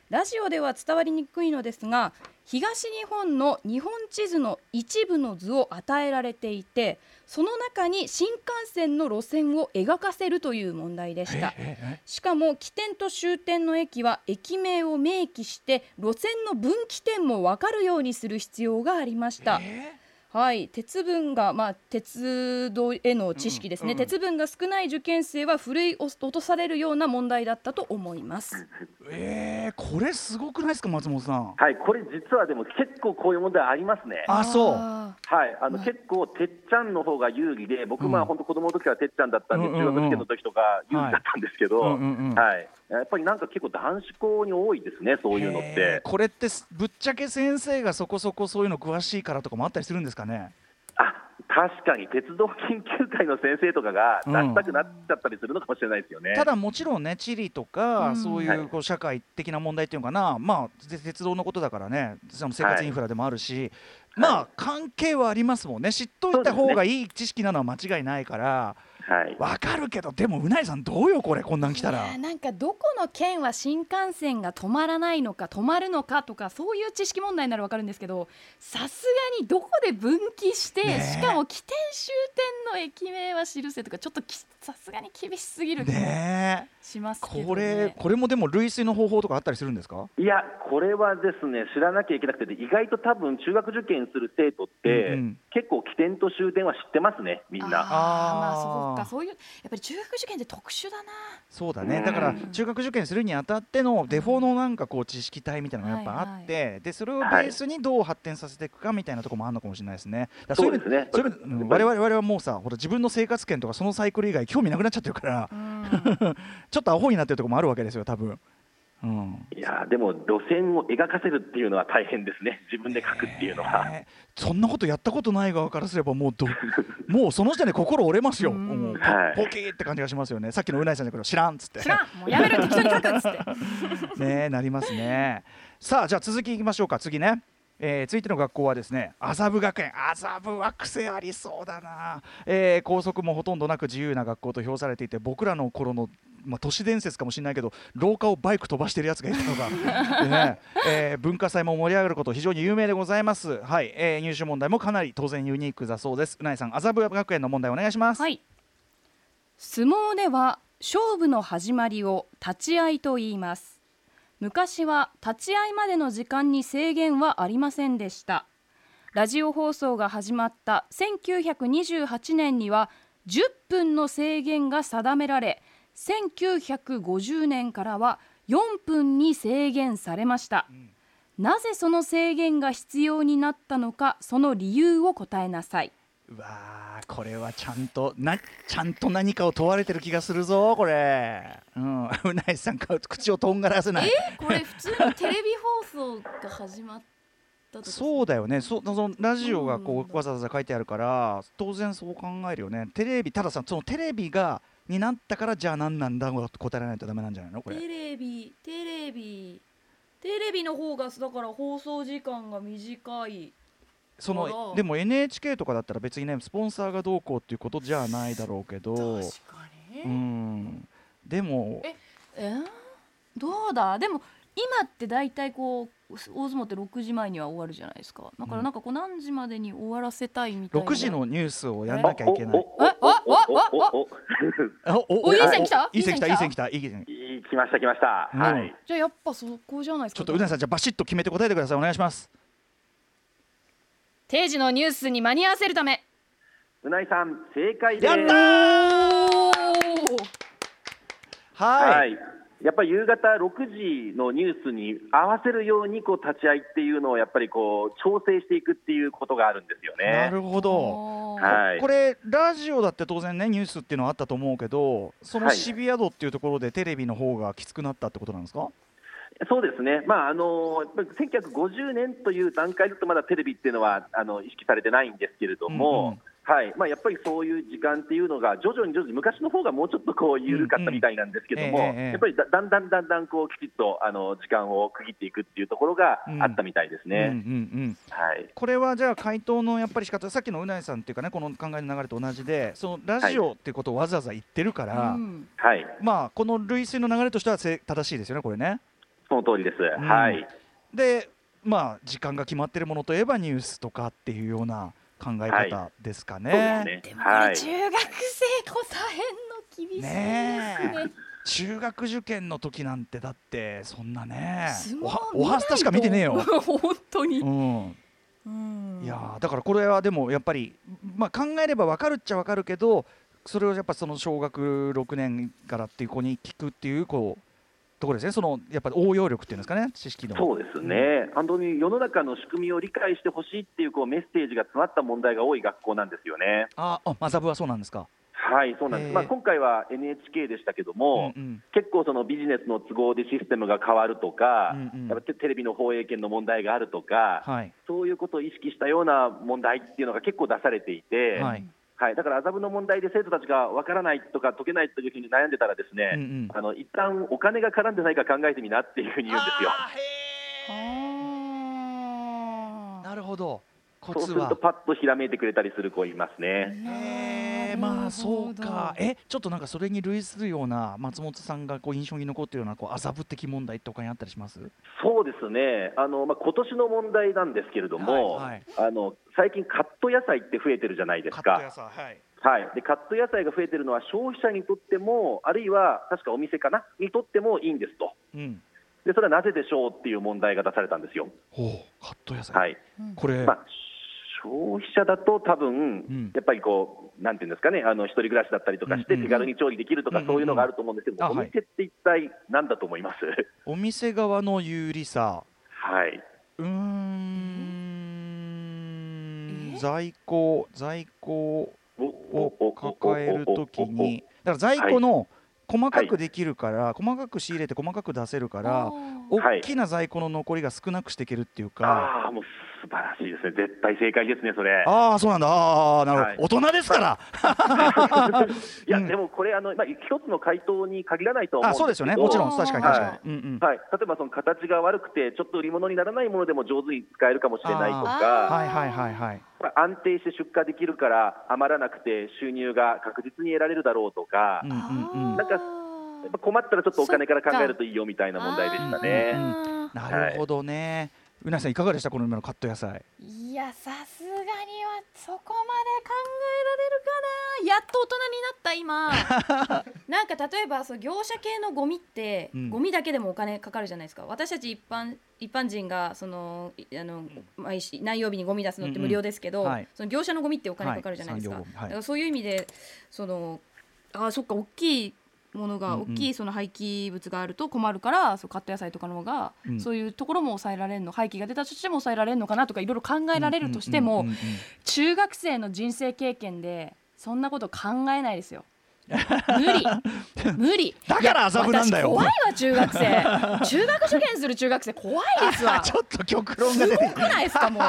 ラジオでは伝わりにくいのですが東日本の日本地図の一部の図を与えられていてその中に新幹線の路線を描かせるという問題でした。ええしかも起点と終点の駅は駅名を明記して路線の分岐点も分かるようにする必要がありました。えはい、鉄分が、まあ、鉄道への知識ですね、うんうん鉄分が少ない受験生はふるい落とされるような問題だったと思います。えーこれすごくないですか松本さん？はい、これ実はでも結構こういう問題ありますね。あそう。あはい、あの結構、てっちゃんの方が有利で、僕、まあ本当、子供の時はてっちゃんだったんで、うんうんうん。中学受験の時とか有利だったんですけど、はい。うんうんうん。はい、やっぱりなんか結構、男子校に多いですね、そういうのって。これってすぶっちゃけ先生がそこそこそういうの詳しいからとかもあったりするんですかね？あ確かに鉄道研究会の先生とかが出したくなっちゃったりするのかもしれないですよね。ただもちろんね地理とか、うん。そういはい。うこう社会的な問題っていうのかな、まあぜ鉄道のことだからねその生活インフラでもあるし、まあ関係はありますもんね。知っといた方がいい知識なのは間違いないからはい、わかるけどでもうないさんどうよこれこんなん来たら。いやーなんかどこの県は新幹線が止まらないのか止まるのかとかそういう知識問題ならわかるんですけどさすがにどこで分岐して、ねえ。しかも起点終点の駅名は記せとかちょっときさすがに厳しすぎるねえ。しますけど、ね、これこれもでも類推の方法とかあったりするんですか？いや、これはですね、知らなきゃいけなくて、意外と多分中学受験する生徒って、うんうん結構起点と終点は知ってますね、みんな。あーまあそうかそういうやっぱり中学受験って特殊だな。そうだね、うん。だから中学受験するにあたってのデフォのなんかこう知識体みたいなのがやっぱあって、でそれをベースにどう発展させていくかみたいなところもあるのかもしれないですね。そういうそうですねそういう意味でうん我々我々はもうさ、ほら自分の生活圏とかそのサイクル以外興味なくなっちゃってるからう、ん。ちょっとアホになってるところもあるわけですよ、多分。うん。いやーでも路線を描かせるっていうのは大変ですね、自分で書くっていうのは。ねそんなことやったことない側からすればもうど もうその時点で心折れますよ、うん。もうポキーって感じがしますよね。さっきのうないさんだけど知らんっつって。知らん。もうやめる適当に書くっつって。ねなりますね。さあじゃあ続きいきましょうか。次ねえー続いての学校はですね麻布学園。麻布は癖ありそうだな、えー校則もほとんどなく自由な学校と評されていて僕らの頃のまあ、都市伝説かもしれないけど廊下をバイク飛ばしてるやつがいたのがで、ねえー文化祭も盛り上がること非常に有名でございます、はい。えー入試問題もかなり当然ユニークだそうです。うないさん麻布学園の問題お願いします、はい。相撲では勝負の始まりを立ち合いと言います昔は立ち会いまでの時間に制限はありませんでした。ラジオ放送が始まった1928年には10分の制限が定められ1950年からは4分に制限されました、なぜその制限が必要になったのかその理由を答えなさいうわーこれはちゃんとなちゃんと何かを問われてる気がするぞこれ。うん。うないさんか口をとんがらせない。これ普通にテレビ放送が始まったとそうだよね。そそのラジオがこうん。うわざわざ書いてあるから当然そう考えるよね。テレビたださそのテレビがになったからじゃあ何なんだと答えられないとダメなんじゃないの？これ。テレビテレビテレビの方がだから放送時間が短いそのでも NHK とかだったら別にねスポンサーがどうこうっていうことじゃないだろうけど確かに、うん。でもええ？ーどうだ？でも今って大体こう大相撲って6時前には終わるじゃないですか。だからなんかこう何時までに終わらせたいみたいな。6時のニュースをやんなきゃいけない。おおえあおおあおおあおおいい線来たいい線来たいい線来たいい線来ました来ました。うんはい。じゃあやっぱそこじゃないですかちょっとうなぎさんじゃあバシッと決めて答えてくださいお願いします定時のニュースに間に合わせるためうないさん正解です。やったーはい、はい。やっぱり夕方6時のニュースに合わせるようにこう立ち会いっていうのをやっぱりこう調整していくっていうことがあるんですよね。なるほどはい。これラジオだって当然ねニュースっていうのはあったと思うけどそのはいシビア度っていうところでテレビの方がきつくなったってことなんですか、そうですね、まああのやっぱり1950年という段階だとまだテレビっていうのはあの意識されてないんですけれども、うんうん。はい。まあ、やっぱりそういう時間っていうのが徐々に徐々に昔の方がもうちょっとこう緩かったみたいなんですけども、うんうんええええ。やっぱりだだんだんだんだんこうきちっとあの時間を区切っていくっていうところがあったみたいですうんうんうね。ん。はい。これはじゃあ回答のやっぱり仕方さっきのうなぎさんっていうかねこの考えの流れと同じでそのラジオっていうことをわざわざ言ってるから、うん。はい、まあこの類推の流れとしてはせ正しいですよねこれね。その通りです。んはいでまあ時間が決まってるものといえばニュースとかっていうような考え方ですかね。そうですね。でも。中学生答えんの厳しいですねね中学受験の時なんてだってそんなねおはスタしか見てねえよ。本当に、うん、うんいやーだからこれはでもやっぱり、まあ、考えれば分かるっちゃ分かるけどそれをやっぱその小学6年からっていう子に聞くっていうこうところですね。そのやっぱり応用力っていうんですかね。知識の。そうですね、本当に世の中の仕組みを理解してほしいっていうこうメッセージが詰まった問題が多い学校なんですよね。ああマザブはそうなんですか。はい、そうなんです。まあ、今回は NHK でしたけども、うんうん結構そのビジネスの都合でシステムが変わるとか、うんうん。やっぱテテレビの放映権の問題があるとか、はい。そういうことを意識したような問題っていうのが結構出されていて、はいはい、だから麻布の問題で生徒たちがわからないとか解けないというふうに悩んでたらですね、うんうんあの一旦お金が絡んでないか考えてみなっていうふうに言うんですよ。なるほどコツはそうすると。パッとひらめいてくれたりする子いますね。まあそうか。えちょっとなんかそれに類するような松本さんがこう印象に残っているようなこう麻布的問題って他にあったりします？そうですね、あのまあ今年の問題なんですけれども、はいはい。あの最近、カット野菜って増えてるじゃないですか。菜はい。はい、でカット野菜が増えてるのは消費者にとっても、あるいは確かお店かな、にとってもいいんですと、うん。でそれはなぜでしょうっていう問題が出されたんですよ。ほうカット野菜、はい。これ、まあ、消費者だと多分、ん。やっぱりこう、なんていうんですかね、あの一人暮らしだったりとかして、手軽に調理できるとか、そういうのがあると思うんですけど、お店って一体何だと思います？お店側の有利さ。はい。うーん。在庫在庫を抱えるときにだから在庫の細かくできるから、細かく仕入れて細かく出せるからはい。大きな在庫の残りが少なくしていけるっていうか、ああ、もう素晴らしいですね、絶対正解ですね、それ。ああそうなんだ。ああなるほど、はい。大人ですから、いや、うん。でもこれ、あのまあ、一つの回答に限らないと思うんそうですよね。もちろん確かに確かに、はいうんうん。はい、例えばその形が悪くて、ちょっと売り物にならないものでも上手に使えるかもしれないとあか、はいはいはいはい。まあ安定して出荷できるから、余らなくて収入が確実に得られるだろうとか、うんうんうん。なんか困ったらちょっとお金から考えるといいよみたいな問題でしたね。なるほどね、うなぎさんいかがでした？この今のカット野菜。いやさすがにはそこまで考えられるかな。やっと大人になった今。なんか例えばそう業者系のゴミって、うん。ゴミだけでもお金かかるじゃないですか。私たち一般一般人がそのいあの毎週何曜日にゴミ出すのって無料ですけど、うんうんはい。その業者のゴミってお金かかるじゃないですか、はい。はい。だからそういう意味でそのあそっか大きいものが、うんうん。大きいその廃棄物があると困るからそうカット野菜とかの方が、うん。そういうところも抑えられるの廃棄が出たとしても抑えられるのかなとかいろいろ考えられるとしても、うんうんうんうん。中学生の人生経験でそんなこと考えないですよ。無理。無理。だから麻布なんだよ。怖いわ中学生。中学受験する中学生怖いですわ。ちょっと極論が出てすごくないですかもう。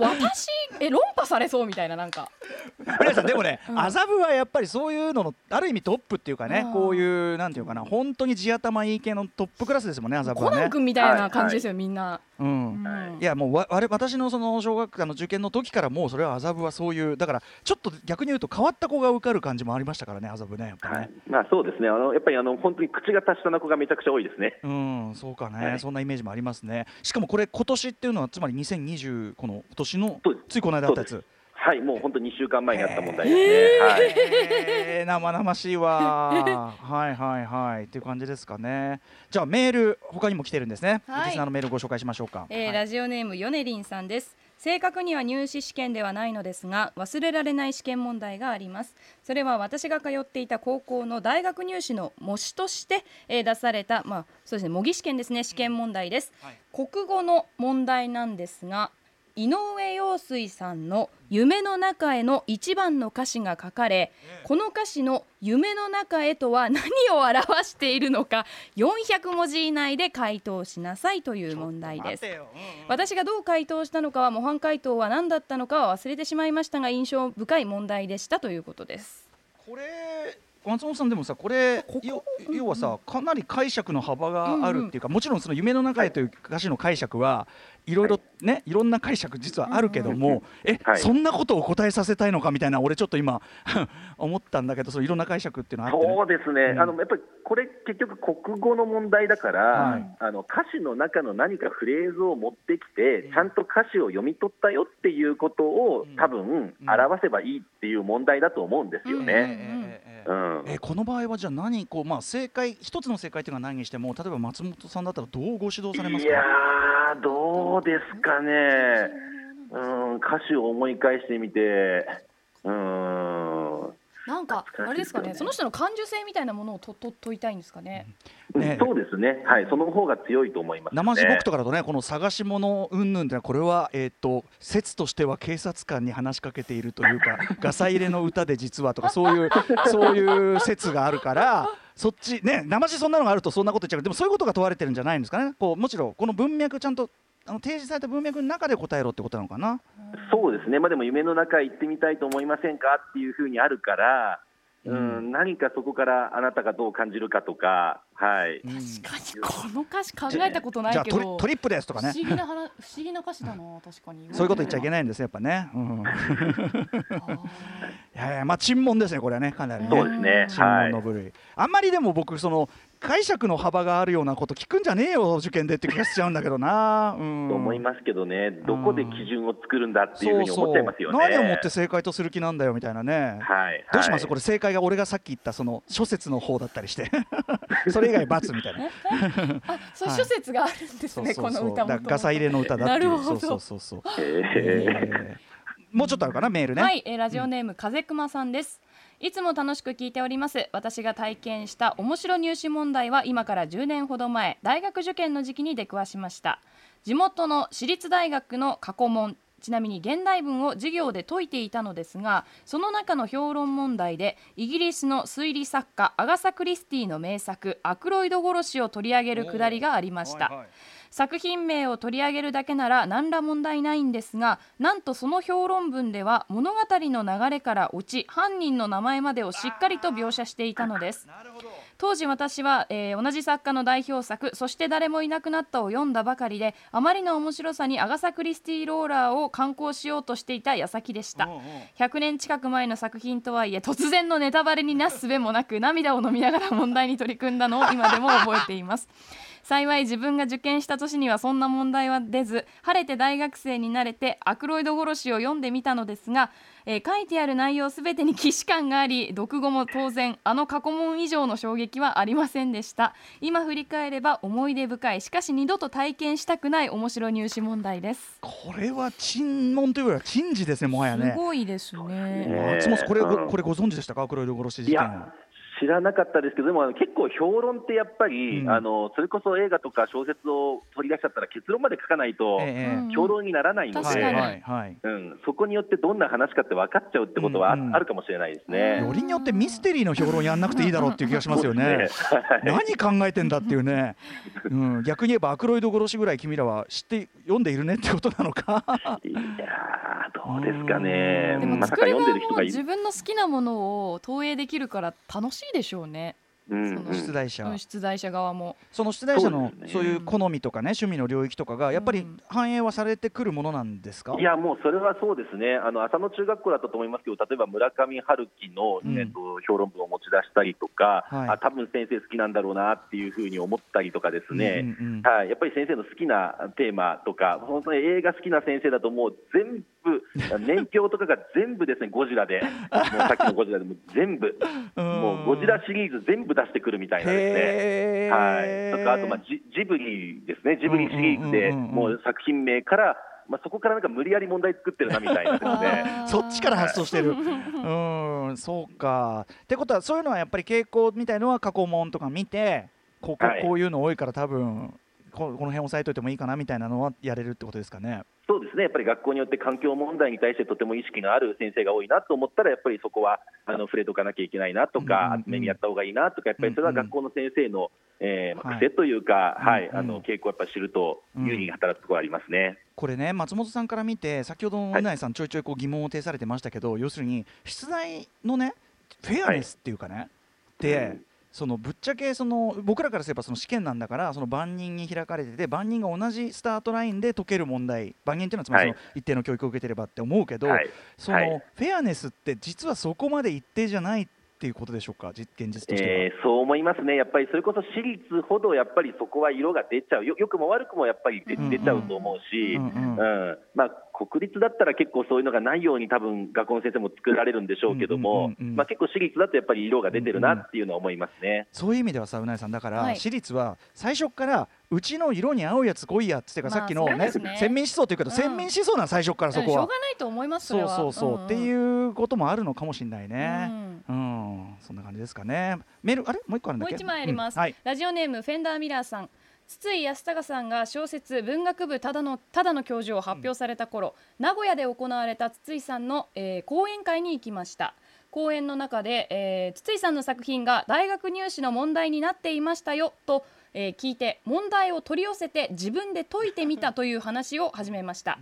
私え論破されそうみたいななんか。古谷さんでもねうん。麻布はやっぱりそういうののある意味トップっていうかねうん。こういうなんていうかな本当に地頭いい系のトップクラスですもんね麻布コナンはね君みたいな感じですよ、みんな、うん。うん。いやもうわ我私のその小学校の受験の時からもうそれは麻布はそういうだからちょっと逆に言うと変わった子が受かる感じもありましたからね麻布ねやっぱね、はい、まあそうですね。あのやっぱりあの本当に口が達者な子がめちゃくちゃ多いですね。うんそうかね、はい。そんなイメージもありますね。しかもこれ今年っていうのはつまり2020この今年のついこの間あったやつはい、もう本当に2週間前にあった問題ですね。はい。えー生々しいわ。は いはいはい。っていう感じですかね。じゃあメール他にも来てるんですね、はい。リスナーのメールご紹介しましょうか、えーはい。ラジオネームヨネリンさんです。正確には入試試験ではないのですが忘れられない試験問題があります。それは私が通っていた高校の大学入試の模試として、えー出されたまあそうですね模擬試験ですね試験問題です、はい。国語の問題なんですが井上陽水さんの「夢の中へ」の一番の歌詞が書かれこの歌詞の「夢の中へ」とは何を表しているのか400文字以内で回答しなさいという問題です。うんうん。私がどう回答したのかは模範解答は何だったのかは忘れてしまいましたが印象深い問題でしたということです。これ松本さんでもさこれ要はさかなり解釈の幅があるっていうか、もちろんその夢の中へという歌詞の解釈はいろいろねいろんな解釈実はあるけども、え、はい。そんなことを答えさせたいのかみたいな俺ちょっと今 思ったんだけどそのいろんな解釈っていうのはあって、ね、そうですね、うん。あのやっぱりこれ、結局、国語の問題だから、はい。あの歌詞の中の何かフレーズを持ってきて、ちゃんと歌詞を読み取ったよっていうことを、うん。多分表せばいいっていう問題だと思うんですよええね。えこの場合はじゃあ何こう、まあ、正解一つの正解というのは何にしても例えば松本さんだったらどうご指導されますいやどうですかね、うん、歌詞を思い返してみて、うん、なんかあれですかねその人の感受性みたいなものをとと問いたいんですかね。ね。そうですね、はい、その方が強いと思います、ね。生地僕とかだとねこの探し物云々ってのはこれはえっ、と説としては警察官に話しかけているというか ガサ入れの歌で実はとかそういうそういう説があるから。そっちね生地そんなのがあるとそんなこと言っちゃうでもそういうことが問われてるんじゃないんですかね。こうもちろんこの文脈ちゃんとあの提示された文脈の中で答えろってことなのかな？そうですね、まあ、でも夢の中へ行ってみたいと思いませんかっていうふうにあるから、うんうん。何かそこからあなたがどう感じるかとか、はい、うん。確かにこの歌詞考えたことないじゃあけどトリトリップですとかね。不思議な話不思議な歌詞だな 確かに。そういうこと言っちゃいけないんですねやっぱね、うん、いやいやまあ沈問ですねこれはねかなりね。そうですね、新はい。聞の、部類、あんまりでも僕その解釈の幅があるようなこと聞くんじゃねえよ受験でって気がしちゃうんだけどな、うん、と思いますけどね、どこで基準を作るんだっていうふうに思っちゃいますよね。何をもって正解とする気なんだよみたいなね、はい、どうします、はいこれ正解が俺がさっき言ったその諸説の方だったりして。それ以外×みたいな。あそう諸説があるんですね、この歌もガサ入れの歌だっていう。なるほど。そうそうそうそう、ええー。もうちょっとあるかな？メールね、はい、えーラジオネーム、風熊さんですいつも楽しく聞いております。私が体験した面白入試問題は今から10年ほど前大学受験の時期に出くわしました。地元の私立大学の過去問ちなみに現代文を授業で解いていたのですがその中の評論問題でイギリスの推理作家アガサ・クリスティの名作「アクロイド殺し」を取り上げるくだりがありました、はいはい。作品名を取り上げるだけなら何ら問題ないんですがなんとその評論文では物語の流れから落ち犯人の名前までをしっかりと描写していたのです。当時私は、えー同じ作家の代表作「そして誰もいなくなった」を読んだばかりであまりの面白さにアガサ・クリスティ・ローラーを刊行しようとしていた矢先でした。100年近く前の作品とはいえ突然のネタバレになすすべもなく涙を飲みながら問題に取り組んだのを今でも覚えています幸い自分が受験した年にはそんな問題は出ず晴れて大学生になれてアクロイド殺しを読んでみたのですが、えー書いてある内容すべてに既視感があり読後も当然あの過去問以上の衝撃はありませんでした。今振り返れば思い出深いしかし二度と体験したくない面白入試問題です。これは珍問というよりは珍事ですねもはやすねごいですね。ね松本さんこれこれご存知でしたか？黒色殺し事件。いや知らなかったですけど、でもあの結構、評論ってやっぱり、うん。あの、それこそ映画とか小説を取り出しちゃったら、結論まで書かないと、評論にならないので、うん、そこによってどんな話かって分かっちゃうってことはあ,、うんうん。るかもしれないですね。よりによってミステリーの評論やんなくていいだろうっていう気がしますよね。何考えてんだっていうね、うん、逆に言えばアクロイド殺しぐらい君らは知って読んでいるねってことなのか。いやー、どうですかね、でもまさか作る側読んでる人がいる。も自分の好きなものを投影できるから楽しいでしょうね、うんそのうん。出題者うん出題者側も。その出題者のそういう好みとかね趣味の領域とかがやっぱりうん。反映はされてくるものなんですか？いや、もうそれはそうですね、あの浅野中学校だったと思いますけど、例えば村上春樹の、うん。えっと評論文を持ち出したりとか、はい。あ多分先生好きなんだろうなっていうふうに思ったりとかですね、はい、やっぱり先生の好きなテーマとか、本当に映画好きな先生だと、もう全部、年表とかが全部ですね、ゴジラで、もうさっきのゴジラでも全部、もうゴジラシリーズ全部出してくるみたいなですね。はい、とかあと、まあ、ジジブリですね、ジブリシリーズで、もう作品名から、まあ、そこからなんか無理やり問題作ってるなみたいなですね。そっちから発想してる。うん、そうか。ってことはそういうのはやっぱり傾向みたいのは過去問とか見て、ここはいこういうの多いから多分ここの辺押さえといてもいいかなみたいなのはやれるってことですかね。そうですね、やっぱり学校によって環境問題に対してとても意識のある先生が多いなと思ったら、やっぱりそこはあの触れとかなきゃいけないなとうんうんか、うん。厚めにやった方がいいなとか、やっぱりそれは学校の先生の、えー癖というか、はいあの傾向をやっぱり知ると有利に働くところありますね。これね松本さんから見て先ほどのうないさんちょいちょいこう疑問を呈されてましたけど、要するに出題のねフェアネスっていうかね、で、うんそのぶっちゃけその僕らからすればその試験なんだからその万人に開かれてて万人が同じスタートラインで解ける問題万人っていうのはつまりそのはい。一定の教育を受けてればって思うけど、はい。その、はい。フェアネスって実はそこまで一定じゃないっていうことでしょうか実現実と。えーそう思いますね、やっぱりそれこそ私立ほどやっぱりそこは色が出ちゃう、よ。よくも悪くもやっぱり出ちゃうと思うし、うんうん。うん。まあ、国立だったら結構そういうのがないように、多分学校の先生も作られるんでしょうけども、うんうんうんうんまあ、結構私立だとやっぱり色が出てるなっていうのは思いますね。そういう意味ではさうなえさんだから、はい私立は最初からうちの色に合うやつ来いやっつってか、まあさっきのねね洗面思想というけど、うん洗面思想なん最初からそこはうんしょうが。ないと思いますそれそうはそうそう、んんっていうこともあるのかもしれないね。ううん、そんな感じですかね。メールあれ？もう一個あるんだっけ？もう一枚あります、うんはい。ラジオネームフェンダーミラーさん筒井康隆さんが小説文学部ただのただの教授を発表された頃、名古屋で行われた筒井さんの、えー講演会に行きました。講演の中で、えー筒井さんの作品が大学入試の問題になっていましたよと、えー聞いて問題を取り寄せて自分で解いてみたという話を始めました。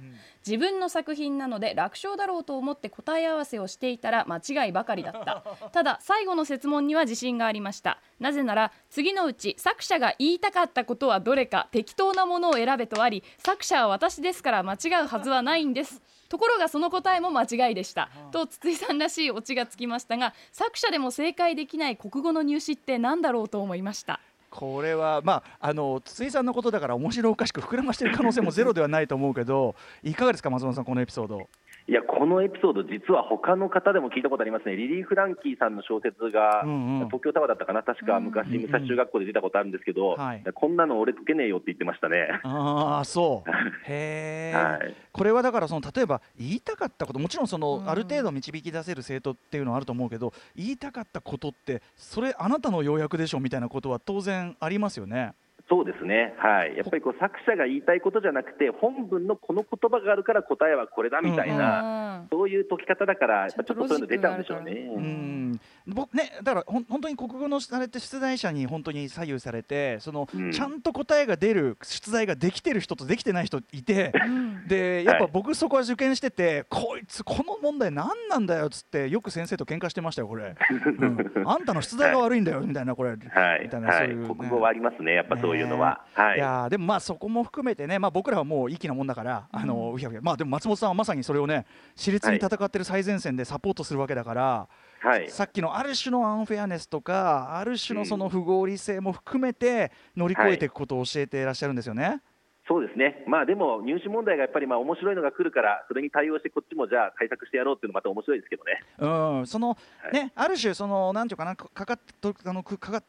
自分の作品なので楽勝だろうと思って答え合わせをしていたら間違いばかりだった。ただ最後の設問には自信がありました。なぜなら次のうち作者が言いたかったことはどれか適当なものを選べとあり作者は私ですから間違うはずはないんです。ところがその答えも間違いでした。と筒井さんらしいオチがつきましたが作者でも正解できない国語の入試って何だろうと思いましたこれはまああの筒井さんのことだから面白おかしく膨らましてる可能性もゼロではないと思うけど、いかがですか松本さんこのエピソード。いや、このエピソード、実は他の方でも聞いたことありますね、リリー・フランキーさんの小説が、うんうん東京タワーだったかな、確か昔、うんうん武蔵中学校で出たことあるんですけど、はいこんなの俺解けねえよって言ってましたね。ああそう。へえ、はいこれはだからその例えば言いたかったこともちろんその、うんある程度導き出せる生徒っていうのはあると思うけど言いたかったことってそれあなたの要約でしょみたいなことは当然ありますよね。そうですね、はい、やっぱりこう作者が言いたいことじゃなくて、本文のこの言葉があるから答えはこれだみたいな、うんそういう解き方だから、やっぱちょっとそういうの出ちゃうんでしょうちゃんとロジックうね。ん。僕ねだからほん本当に国語のあれって出題者に本当に左右されてその、うん。ちゃんと答えが出る出題ができてる人とできてない人いて。うん。でやっぱはい。僕そこは受験してて、こいつこの問題何なんだよっつってよく先生と喧嘩してましたよこれ、うん。あんたの出題が悪いんだよみたいなこれ、はい。みたいなはいそういうね。国語はありますね、やっぱそういいうのは、はい。いやーでもまあそこも含めてね、まあ、僕らはもういい気なもんだから、あのうひゃうひゃまあでも松本さんはまさにそれをね熾烈に戦ってる最前線でサポートするわけだから、はい、さっきのある種のアンフェアネスとかある種のその不合理性も含めて乗り越えていくことを教えていらっしゃるんですよね。そうですね、まあ、でも入試問題がやっぱりまあ面白いのが来るから、それに対応して、こっちもじゃあ対策してやろうっていうのまた面白いですけどね。うん、そのはい。ね、ある種そのなんていうかなかかかっとあのくかかっ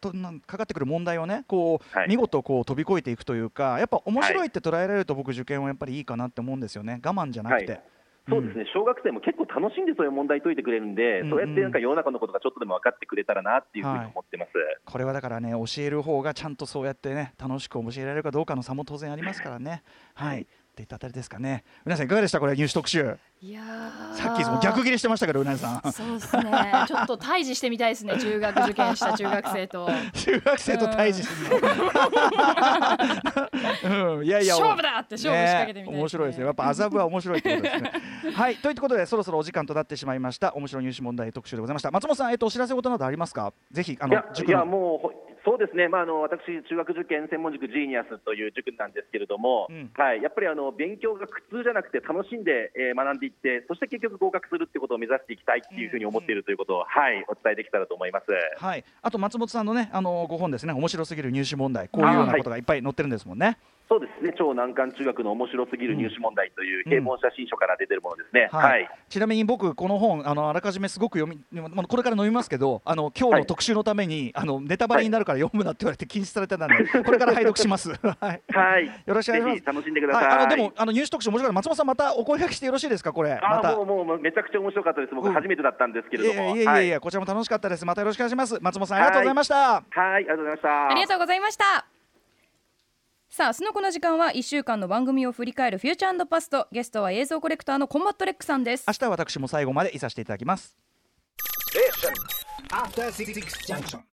かかってくる問題をねこう、はい。見事こう飛び越えていくというかやっぱ面白いって捉えられると僕受験はやっぱりいいかなって思うんですよね。我慢じゃなくて、はいそうですね、小学生も結構楽しんでそういう問題解いてくれるんで、うんうんそうやってなんか世の中のことがちょっとでも分かってくれたらなっていうふうに思ってます。これはだからね教える方がちゃんとそうやってね楽しく教えられるかどうかの差も当然ありますからね。はい、はいっていったあたりですかね。皆さんいかがでした？これ入試特集。いやー。さっきその逆切れしてましたけどうなぎさん。そうですね。ちょっと対峙してみたいですね中学受験した中学生と。中学生と対峙するの、うん、いやいや勝負だって勝負仕掛けてみたいね。面白いですよやっぱ麻布は面白いってことですね。はい。ということでそろそろお時間となってしまいました。面白い入試問題特集でございました。松本さんえっとお知らせ事などありますか？ぜひあのいやもうほそうですね、まあ、あの私、中学受験専門塾ジーニアスという塾なんですけれども、うん。はい、やっぱりあの勉強が苦痛じゃなくて楽しんで、えー学んでいって、そして結局合格するってことを目指していきたいっていうふうに思っているということを、はい、お伝えできたらと思います。はい。あと松本さんのねあのご本ですね。面白すぎる入試問題。こういうようなことがいっぱい載ってるんですもんねそうですね、超難関中学の面白すぎる入試問題という平凡写真書から出てるものですね。はい。はい。ちなみに僕この本あのあらかじめすごく読みまあこれから飲みますけどあの今日の特集のために、あのネタバレになるから読むなって言われて禁止されてたんで、これから拝読します。はい。はい、よろしくお願いします。ぜひ楽しんでください。はい、あのでもあの入試特集面白かった松本さんまたお声掛けしてよろしいですかこれ？また。もうもうもうめちゃくちゃ面白かったです。僕うん。初めてだったんですけいれども、やいやいやいや、はい、こちらも楽しかったです。またよろしくお願いします。松本さんありがとうございました、はい、ありがとうございました。ありがとうございましたさあ明日のこの時間は1週間の番組を振り返るフューチャーパストゲストは映像コレクターのコンバットレックさんです明日は私も最後までいさせていただきます.